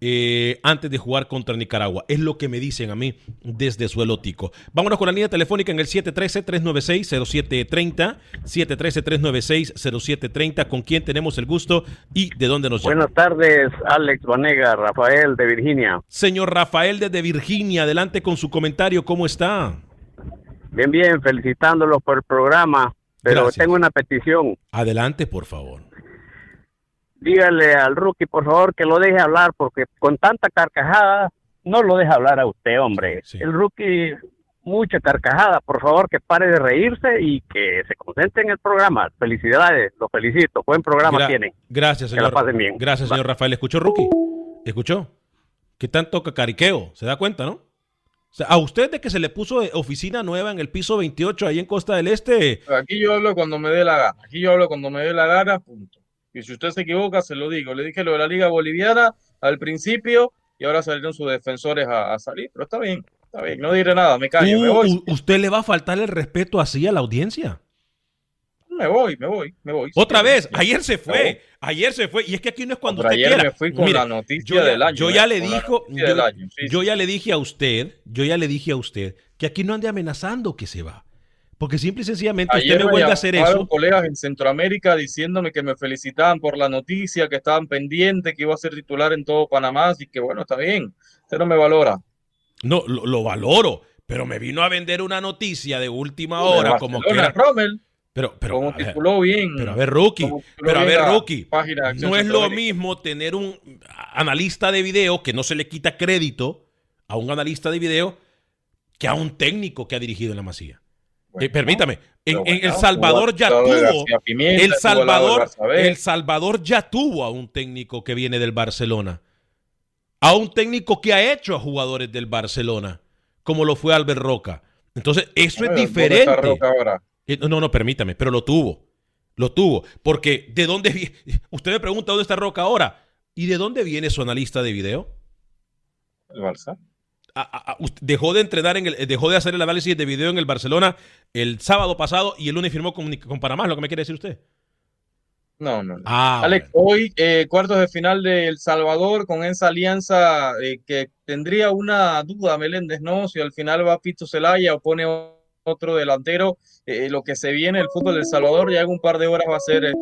eh, antes de jugar contra Nicaragua. Es lo que me dicen a mí desde suelo tico. Vámonos con la línea telefónica en el 713-396-0730. 713-396-0730. ¿Con quién tenemos el gusto y de dónde nos llama? Buenas tardes, Alex Vanega, Rafael de Virginia. Señor Rafael desde Virginia, adelante con su comentario. ¿Cómo está? Bien, bien, felicitándolos por el programa, pero Gracias. tengo una petición. Adelante, por favor. Dígale al rookie, por favor, que lo deje hablar, porque con tanta carcajada no lo deja hablar a usted, hombre. El rookie, mucha carcajada, por favor, que pare de reírse y que se concentre en el programa. Felicidades, lo felicito, buen programa Gra- tienen. Gracias, Que la señor. pasen bien. Gracias, señor Rafael. ¿Escuchó, Rookie? ¿Escuchó? ¿Qué tanto cacariqueo? ¿Se da cuenta, no? O sea, a usted de que se le puso oficina nueva en el piso 28 ahí en Costa del Este, Aquí yo hablo cuando me dé la gana. Aquí yo hablo cuando me dé la gana, punto. Y si usted se equivoca, se lo digo. Le dije lo de la Liga Boliviana al principio y ahora salieron sus defensores a, a salir. Pero está bien, está bien. No diré nada, me callo, me Uh, voy. ¿usted le va a faltar el respeto así a la audiencia? Me voy, me voy, me voy. Otra vez, ayer se fue, ayer se fue, y es que aquí no es cuando usted ayer quiera. me fui con Mire, la noticia yo ya- del año, Yo ¿eh? ya le Con la dijo, sí, yo ya le dije a usted, yo ya le dije a usted que aquí no ande amenazando que se va. Porque simple y sencillamente Ayer usted me vuelve a hacer eso. colegas en Centroamérica diciéndome que me felicitaban por la noticia, que estaban pendientes, que iba a ser titular en todo Panamá, así que bueno, está bien. Usted no me valora. No, lo, lo valoro, pero me vino a vender una noticia de última De hora, como que era- Rommel, Pero, pero, como tituló bien. pero a ver, rookie, pero a ver, rookie, página no es lo mismo tener un analista de video que no se le quita crédito a un analista de video que a un técnico que ha dirigido en la Masía. Eh, permítame, en, El Salvador ya tuvo, Pimienta, El Salvador. El Salvador ya tuvo a un técnico que viene del Barcelona, a un técnico que ha hecho a jugadores del Barcelona, como lo fue Albert Roca. Entonces, eso Bueno, es ¿dónde diferente. Roca ahora? Eh, No, no, permítame, pero lo tuvo. Lo tuvo. Porque ¿de dónde viene? Usted me pregunta dónde está Roca ahora. ¿Y de dónde viene su analista de video? El Barça. A- a- dejó de entrenar en el, eh, dejó de hacer el análisis de video en el Barcelona el sábado pasado y el lunes firmó con, con Panamá, ¿es lo que me quiere decir usted? No, no. no. Ah, Alex, hoy eh, cuartos de final de El Salvador con esa alianza eh, que tendría una duda Meléndez, ¿no? Si al final va Pito Celaya o pone otro delantero, eh, lo que se viene el fútbol del Salvador ya en un par de horas va a ser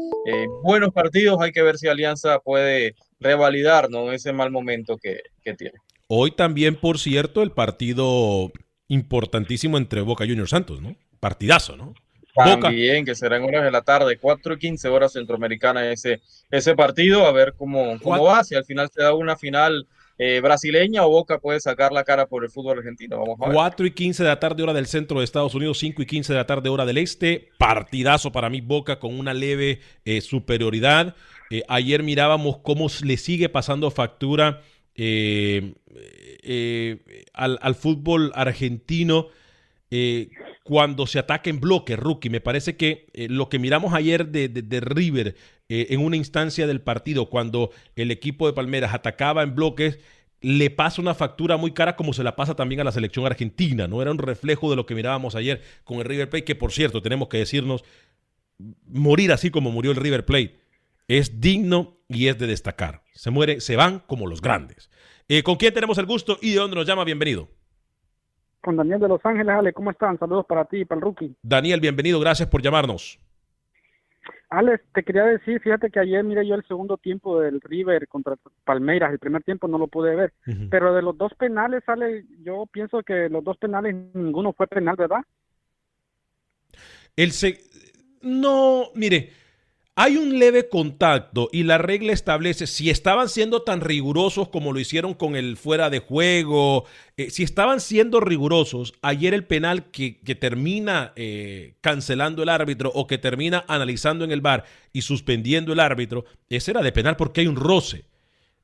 buenos partidos, hay que ver si Alianza puede revalidar, ¿no? Ese mal momento que, que tiene. Hoy también, por cierto, el partido importantísimo entre Boca Juniors Santos, ¿no? Partidazo, ¿no? Boca, También, que será en horas de la tarde, 4 y 15 horas centroamericana ese, ese partido, a ver cómo, cómo va, si al final se da una final eh, brasileña o Boca puede sacar la cara por el fútbol argentino. Vamos a ver. 4 y 15 de la tarde, hora del centro de Estados Unidos, 5 y 15 de la tarde, hora del este. Partidazo para mí, Boca con una leve eh, superioridad. Eh, ayer mirábamos cómo le sigue pasando factura eh, eh, al, al fútbol argentino. eh, cuando se ataca en bloque, rookie. Me parece que lo que miramos ayer de, de- de River en una instancia del partido, cuando el equipo de Palmeras atacaba en bloques, le pasa una factura muy cara como se la pasa también a la selección argentina. No era un reflejo de lo que mirábamos ayer con el River Plate, que por cierto, tenemos que decirnos, morir así como murió el River Plate es digno y es de destacar. Se muere, se van como los grandes. Eh, ¿Con quién tenemos el gusto y de dónde nos llama? Bienvenido. Con Daniel de Los Ángeles, Ale, ¿cómo están? Saludos para ti y para el rookie. Daniel, bienvenido, gracias por llamarnos. Alex, te quería decir, fíjate que ayer miré yo el segundo tiempo del River contra Palmeiras, el primer tiempo no lo pude ver, pero de los dos penales, Ale, yo pienso que los dos penales ninguno fue penal, ¿verdad? El se- No, mire, hay un leve contacto y la regla establece si estaban siendo tan rigurosos como lo hicieron con el fuera de juego, eh, si estaban siendo rigurosos, ayer el penal que, termina eh, cancelando el árbitro o que termina analizando en el bar y suspendiendo el árbitro, ese era de penal porque hay un roce.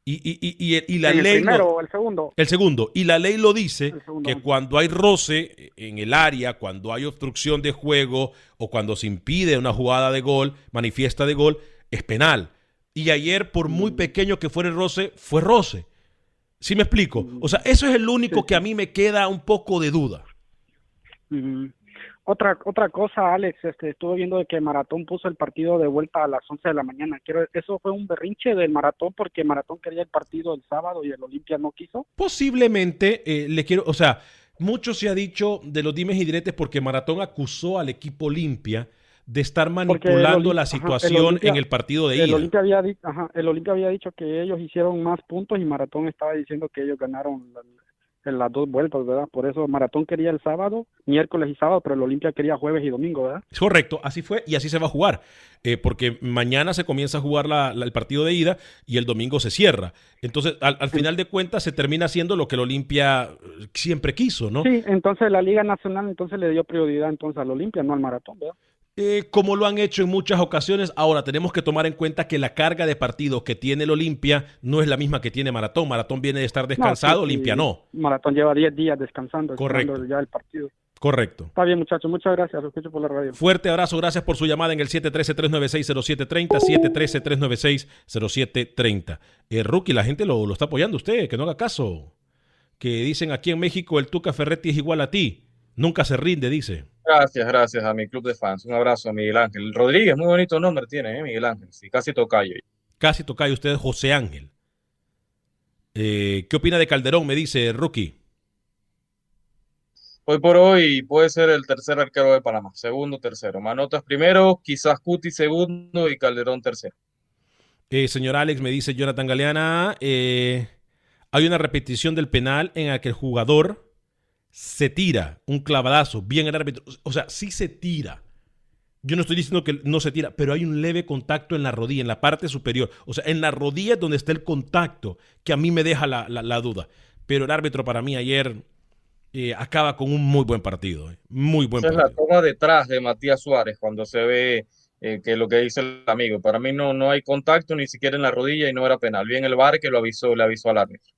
Y, y, y, y, la el ley. Primero, el segundo. El segundo. Y la ley lo dice que cuando hay roce en el área, cuando hay obstrucción de juego o cuando se impide una jugada de gol, manifiesta de gol, es penal. Y ayer, por muy mm. pequeño que fuera el roce, fue roce. ¿Sí me explico? O sea, eso es el único que a mí me queda un poco de duda. Otra otra cosa, Alex, este, estuve viendo de que Maratón puso el partido de vuelta a las 11 de la mañana. Quiero, eso fue un berrinche del Maratón porque Maratón quería el partido el sábado y el Olimpia no quiso. Posiblemente eh, le quiero, o sea, mucho se ha dicho de los dimes y diretes porque Maratón acusó al equipo Olimpia de estar manipulando la situación en el partido de ida. El Olimpia, había, el Olimpia había dicho que ellos hicieron más puntos y Maratón estaba diciendo que ellos ganaron en las dos vueltas, ¿verdad? Por eso Maratón quería el sábado, miércoles y sábado, pero el Olimpia quería jueves y domingo, ¿verdad? Correcto, así fue y así se va a jugar, eh, porque mañana se comienza a jugar el partido de ida y el domingo se cierra. Entonces, al, final de cuentas, se termina haciendo lo que el Olimpia eh, siempre quiso, ¿no? Sí, entonces la Liga Nacional entonces le dio prioridad entonces al Olimpia, no al Maratón, ¿verdad? Eh, como lo han hecho en muchas ocasiones. Ahora tenemos que tomar en cuenta que la carga de partidos que tiene el Olimpia no es la misma que tiene Maratón. Maratón viene de estar descansado, Olimpia no. Maratón lleva 10 días descansando, Correcto. ya el partido. Correcto. Está bien, muchachos. Muchas gracias. Por la radio. Fuerte abrazo. Gracias por su llamada en el 713-396-0730. 713-396-0730. Eh, Rookie, la gente lo, lo está apoyando usted. Que no haga caso. Que dicen aquí en México el Tuca Ferretti es igual a ti. Nunca se rinde, dice. Gracias, gracias a mi club de fans. Un abrazo a Miguel Ángel. Rodríguez, muy bonito nombre tiene, ¿eh? Miguel Ángel. Sí, casi tocayo. Casi tocayo usted, José Ángel. Eh, ¿Qué opina de Calderón? Me dice Rookie. Hoy por hoy puede ser el tercer arquero de Panamá. Segundo, tercero. Manotas primero, quizás Cuti segundo y Calderón tercero. Eh, señor Alex, me dice Jonathan Galeana. Eh, hay una repetición del penal en el que el jugador se tira un clavadazo, bien el árbitro, o sea, sí se tira. Yo no estoy diciendo que no se tira, pero hay un leve contacto en la rodilla, en la parte superior. O sea, en la rodilla es donde está el contacto, que a mí me deja la, duda. Pero el árbitro para mí ayer eh, acaba con un muy buen partido. Eh, muy buen Esa es la toma detrás de Matías Suárez cuando se ve eh, que lo que dice el amigo. Para mí no, no hay contacto ni siquiera en la rodilla y no era penal. Bien el VAR que lo avisó, le avisó al árbitro.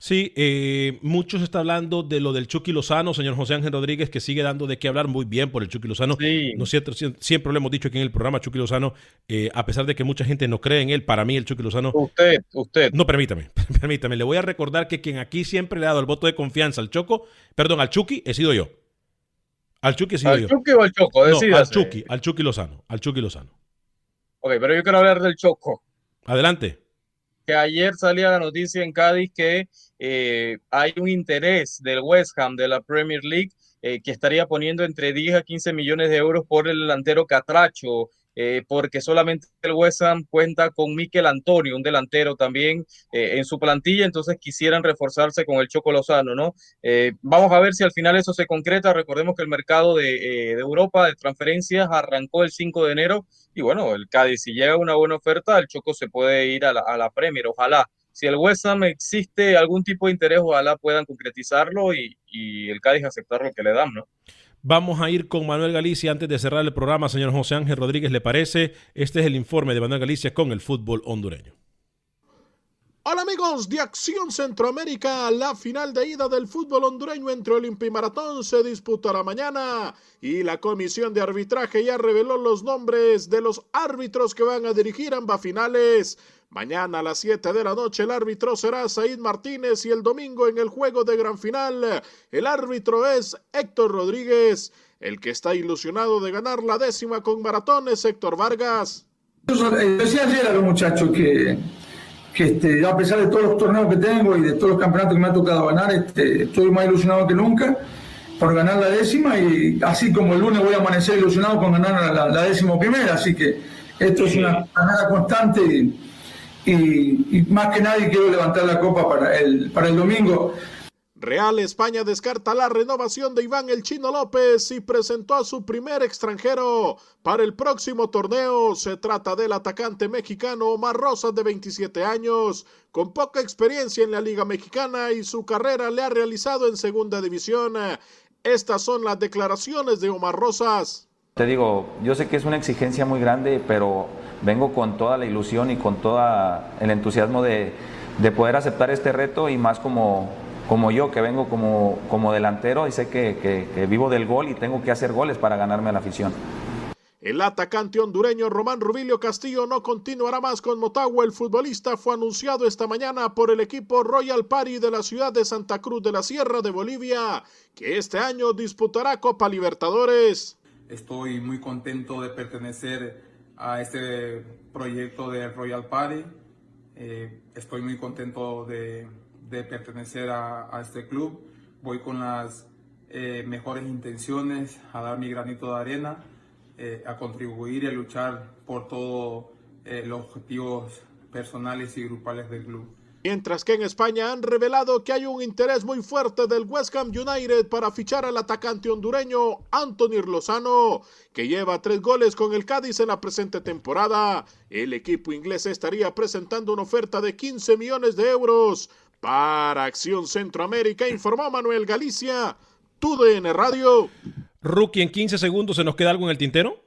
Sí, eh, muchos está hablando de lo del Chucky Lozano, señor José Ángel Rodríguez, que sigue dando de qué hablar muy bien por el Chucky Lozano. No cierto, siempre lo hemos dicho aquí en el programa, Chucky Lozano, eh, a pesar de que mucha gente no cree en él, para mí el Chucky Lozano. Usted, usted. No, permítame, permítame. Le voy a recordar que quien aquí siempre le ha dado el voto de confianza al Choco, perdón, al Chucky, he sido yo. Al Chucky he sido yo. ¿Al Chucky o al Choco? No, al Chucky, al Chucky Lozano, al Chucky Lozano. Ok, pero yo quiero hablar del Choco. Adelante. Que ayer salía la noticia en Cádiz que eh, hay un interés del West Ham de la Premier League eh, que estaría poniendo entre 10 a 15 millones de euros por el delantero Catracho, eh, porque solamente el West Ham cuenta con Miquel Antonio, un delantero también en su plantilla, entonces quisieran reforzarse con el Choco Lozano, ¿no? vamos a ver si al final eso se concreta. Recordemos que el mercado de, Europa de transferencias arrancó el 5 de enero y bueno, el Cádiz, si llega una buena oferta, el Choco se puede ir a la, a la Premier, ojalá si el West Ham existe algún tipo de interés, ojalá puedan concretizarlo y, el Cádiz aceptar lo que le dan, ¿no? Vamos a ir con Manuel Galicia antes de cerrar el programa, señor José Ángel Rodríguez, ¿le parece? Este es el informe de Manuel Galicia con el fútbol hondureño. Hola amigos de Acción Centroamérica, la final de ida del fútbol hondureño entre Olimpia y Maratón se disputará mañana y la comisión de arbitraje ya reveló los nombres de los árbitros que van a dirigir ambas finales. Mañana a las 7 de la noche el árbitro será Said Martínez y el domingo en el juego de gran final el árbitro es Héctor Rodríguez. El que está ilusionado de ganar la décima con maratón es Héctor Vargas. Decía ayer a los muchachos que, que este, a pesar de todos los torneos que tengo y de todos los campeonatos que me ha tocado ganar, este, estoy más ilusionado que nunca por ganar la décima y así como el lunes voy a amanecer ilusionado con ganar la, décima primera, así que esto es una manera constante y, y, más que nadie quiero levantar la copa para el, para el domingo. Real España descarta la renovación de Iván El Chino López y presentó a su primer extranjero para el próximo torneo. Se trata del atacante mexicano Omar Rosas de 27 años, con poca experiencia en la Liga Mexicana y su carrera le ha realizado en Segunda División. Estas son las declaraciones de Omar Rosas. Te digo, yo sé que es una exigencia muy grande, pero vengo con toda la ilusión y con todo el entusiasmo de, de poder aceptar este reto y más como, como yo, que vengo como, como delantero y sé que, que, que vivo del gol y tengo que hacer goles para ganarme a la afición. El atacante hondureño Román Rubilio Castillo no continuará más con Motagua. El futbolista fue anunciado esta mañana por el equipo Royal Party de la ciudad de Santa Cruz de la Sierra de Bolivia, que este año disputará Copa Libertadores. Estoy muy contento de pertenecer a este proyecto de Royal Party. Eh, estoy muy contento de, de pertenecer a, a, este club. Voy con las eh, mejores intenciones a dar mi granito de arena, eh, a contribuir y a luchar por todos eh, los objetivos personales y grupales del club. Mientras que en España han revelado que hay un interés muy fuerte del West Ham United para fichar al atacante hondureño Anthony Lozano, que lleva tres goles con el Cádiz en la presente temporada. El equipo inglés estaría presentando una oferta de 15 millones de euros. Para Acción Centroamérica, informó Manuel Galicia, TUDN Radio. Rookie, en 15 segundos, ¿se nos queda algo en el tintero?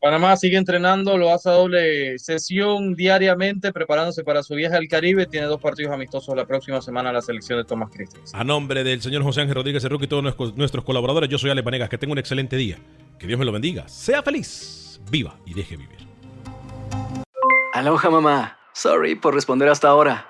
Panamá sigue entrenando, lo hace a doble sesión diariamente, preparándose para su viaje al Caribe. Tiene dos partidos amistosos la próxima semana la selección de Tomás Cristian. A nombre del señor José Ángel Rodríguez Rookie y todos nuestros colaboradores, yo soy Ale Panegas. Que tenga un excelente día. Que Dios me lo bendiga. Sea feliz, viva y deje vivir. Aloha, mamá. Sorry por responder hasta ahora.